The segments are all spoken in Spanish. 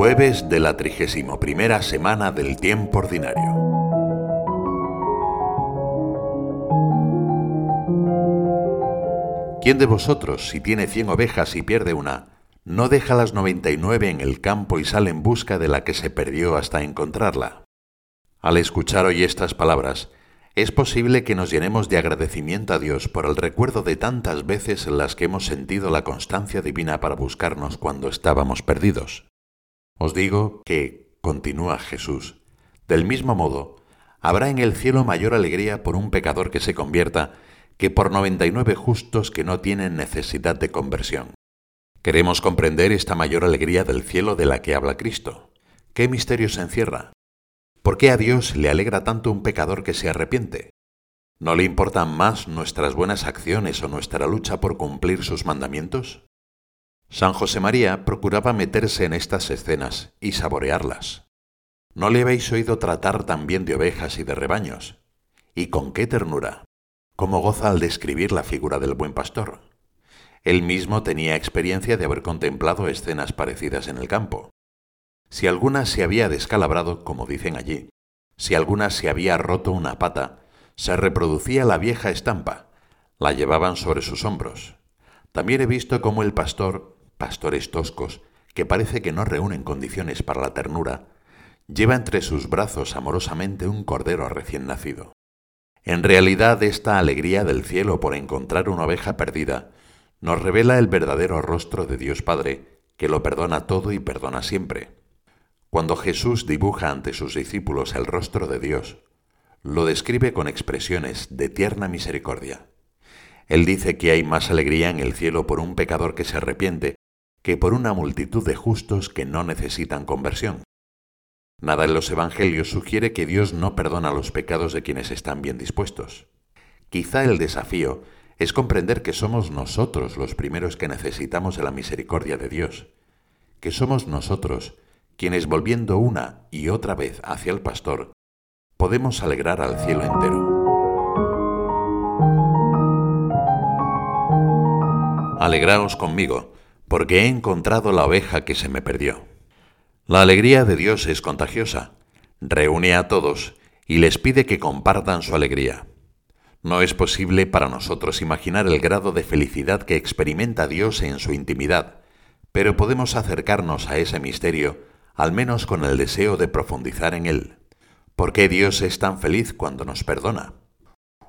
Jueves de la trigésimo primera semana del tiempo ordinario. ¿Quién de vosotros, si tiene cien ovejas y pierde una, no deja las noventa y nueve en el campo y sale en busca de la que se perdió hasta encontrarla? Al escuchar hoy estas palabras, es posible que nos llenemos de agradecimiento a Dios por el recuerdo de tantas veces en las que hemos sentido la constancia divina para buscarnos cuando estábamos perdidos. Os digo que, continúa Jesús, del mismo modo, habrá en el cielo mayor alegría por un pecador que se convierta que por noventa y nueve justos que no tienen necesidad de conversión. Queremos comprender esta mayor alegría del cielo de la que habla Cristo. ¿Qué misterio se encierra? ¿Por qué a Dios le alegra tanto un pecador que se arrepiente? ¿No le importan más nuestras buenas acciones o nuestra lucha por cumplir sus mandamientos? San José María procuraba meterse en estas escenas y saborearlas. ¿No le habéis oído tratar también de ovejas y de rebaños? ¿Y con qué ternura? ¿Cómo goza al describir la figura del buen pastor? Él mismo tenía experiencia de haber contemplado escenas parecidas en el campo. Si alguna se había descalabrado, como dicen allí, si alguna se había roto una pata, se reproducía la vieja estampa, la llevaban sobre sus hombros. También he visto cómo el pastor pastores toscos, que parece que no reúnen condiciones para la ternura, lleva entre sus brazos amorosamente un cordero recién nacido. En realidad esta alegría del cielo por encontrar una oveja perdida nos revela el verdadero rostro de Dios Padre, que lo perdona todo y perdona siempre. Cuando Jesús dibuja ante sus discípulos el rostro de Dios, lo describe con expresiones de tierna misericordia. Él dice que hay más alegría en el cielo por un pecador que se arrepiente que por una multitud de justos que no necesitan conversión. Nada en los Evangelios sugiere que Dios no perdona los pecados de quienes están bien dispuestos. Quizá el desafío es comprender que somos nosotros los primeros que necesitamos de la misericordia de Dios, que somos nosotros quienes volviendo una y otra vez hacia el pastor, podemos alegrar al cielo entero. Alegraos conmigo, porque he encontrado la oveja que se me perdió. La alegría de Dios es contagiosa. Reúne a todos y les pide que compartan su alegría. No es posible para nosotros imaginar el grado de felicidad que experimenta Dios en su intimidad, pero podemos acercarnos a ese misterio al menos con el deseo de profundizar en él. ¿Por qué Dios es tan feliz cuando nos perdona?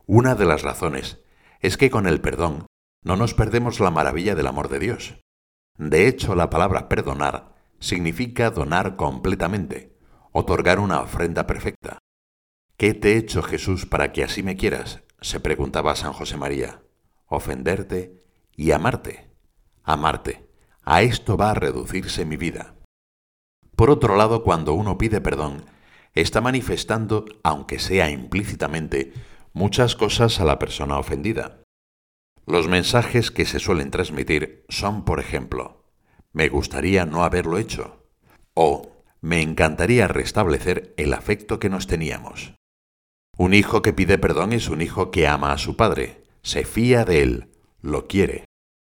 Una de las razones es que con el perdón no nos perdemos la maravilla del amor de Dios. De hecho, la palabra perdonar significa donar completamente, otorgar una ofrenda perfecta. ¿Qué te he hecho Jesús para que así me quieras? se preguntaba San José María. Ofenderte y amarte. Amarte. A esto va a reducirse mi vida. Por otro lado, cuando uno pide perdón, está manifestando, aunque sea implícitamente, muchas cosas a la persona ofendida. Los mensajes que se suelen transmitir son, por ejemplo, me gustaría no haberlo hecho o me encantaría restablecer el afecto que nos teníamos. Un hijo que pide perdón es un hijo que ama a su padre, se fía de él, lo quiere.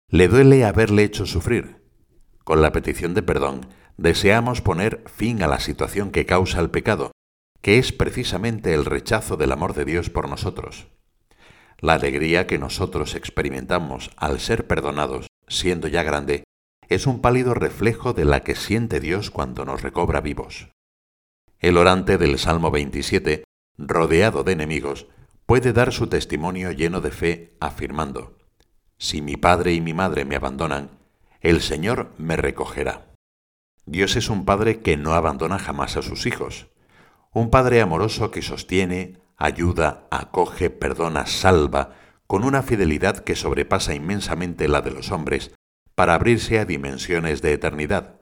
Le duele haberle hecho sufrir. Con la petición de perdón deseamos poner fin a la situación que causa el pecado, que es precisamente el rechazo del amor de Dios por nosotros. La alegría que nosotros experimentamos al ser perdonados, siendo ya grande, es un pálido reflejo de la que siente Dios cuando nos recobra vivos. El orante del Salmo 27, rodeado de enemigos, puede dar su testimonio lleno de fe, afirmando, Si mi padre y mi madre me abandonan, el Señor me recogerá. Dios es un Padre que no abandona jamás a sus hijos, un Padre amoroso que sostiene, ayuda, acoge, perdona, salva, con una fidelidad que sobrepasa inmensamente la de los hombres, para abrirse a dimensiones de eternidad.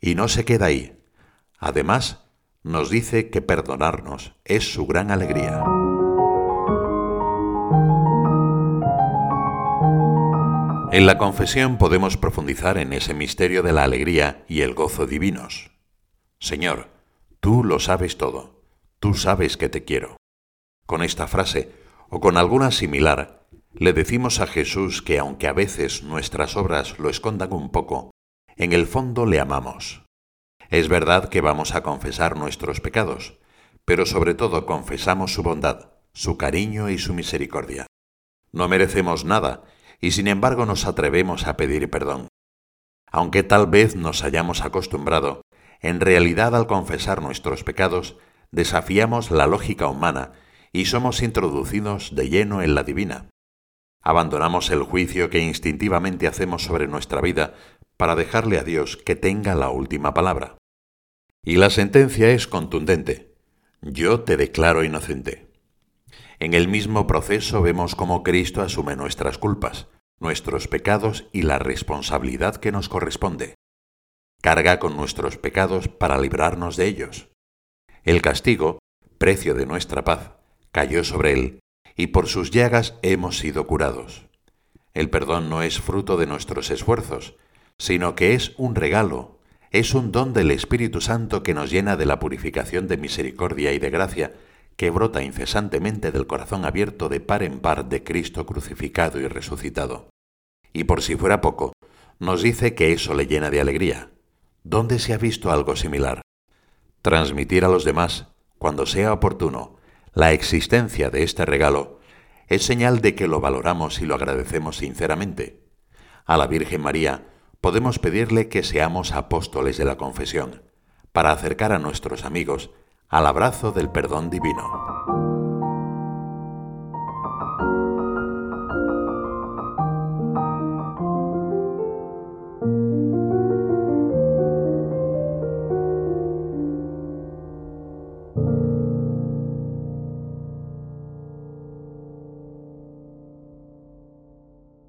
Y no se queda ahí. Además, nos dice que perdonarnos es su gran alegría. En la confesión podemos profundizar en ese misterio de la alegría y el gozo divinos. Señor, tú lo sabes todo, tú sabes que te quiero. Con esta frase, o con alguna similar, le decimos a Jesús que aunque a veces nuestras obras lo escondan un poco, en el fondo le amamos. Es verdad que vamos a confesar nuestros pecados, pero sobre todo confesamos su bondad, su cariño y su misericordia. No merecemos nada, y sin embargo nos atrevemos a pedir perdón. Aunque tal vez nos hayamos acostumbrado, en realidad al confesar nuestros pecados, desafiamos la lógica humana y somos introducidos de lleno en la divina. Abandonamos el juicio que instintivamente hacemos sobre nuestra vida para dejarle a Dios que tenga la última palabra. Y la sentencia es contundente. Yo te declaro inocente. En el mismo proceso vemos cómo Cristo asume nuestras culpas, nuestros pecados y la responsabilidad que nos corresponde. Carga con nuestros pecados para librarnos de ellos. El castigo, precio de nuestra paz, cayó sobre él, y por sus llagas hemos sido curados. El perdón no es fruto de nuestros esfuerzos, sino que es un regalo, es un don del Espíritu Santo que nos llena de la purificación de misericordia y de gracia que brota incesantemente del corazón abierto de par en par de Cristo crucificado y resucitado. Y por si fuera poco, nos dice que eso le llena de alegría. ¿Dónde se ha visto algo similar? Transmitir a los demás, cuando sea oportuno, la existencia de este regalo es señal de que lo valoramos y lo agradecemos sinceramente. A la Virgen María podemos pedirle que seamos apóstoles de la confesión, para acercar a nuestros amigos al abrazo del perdón divino.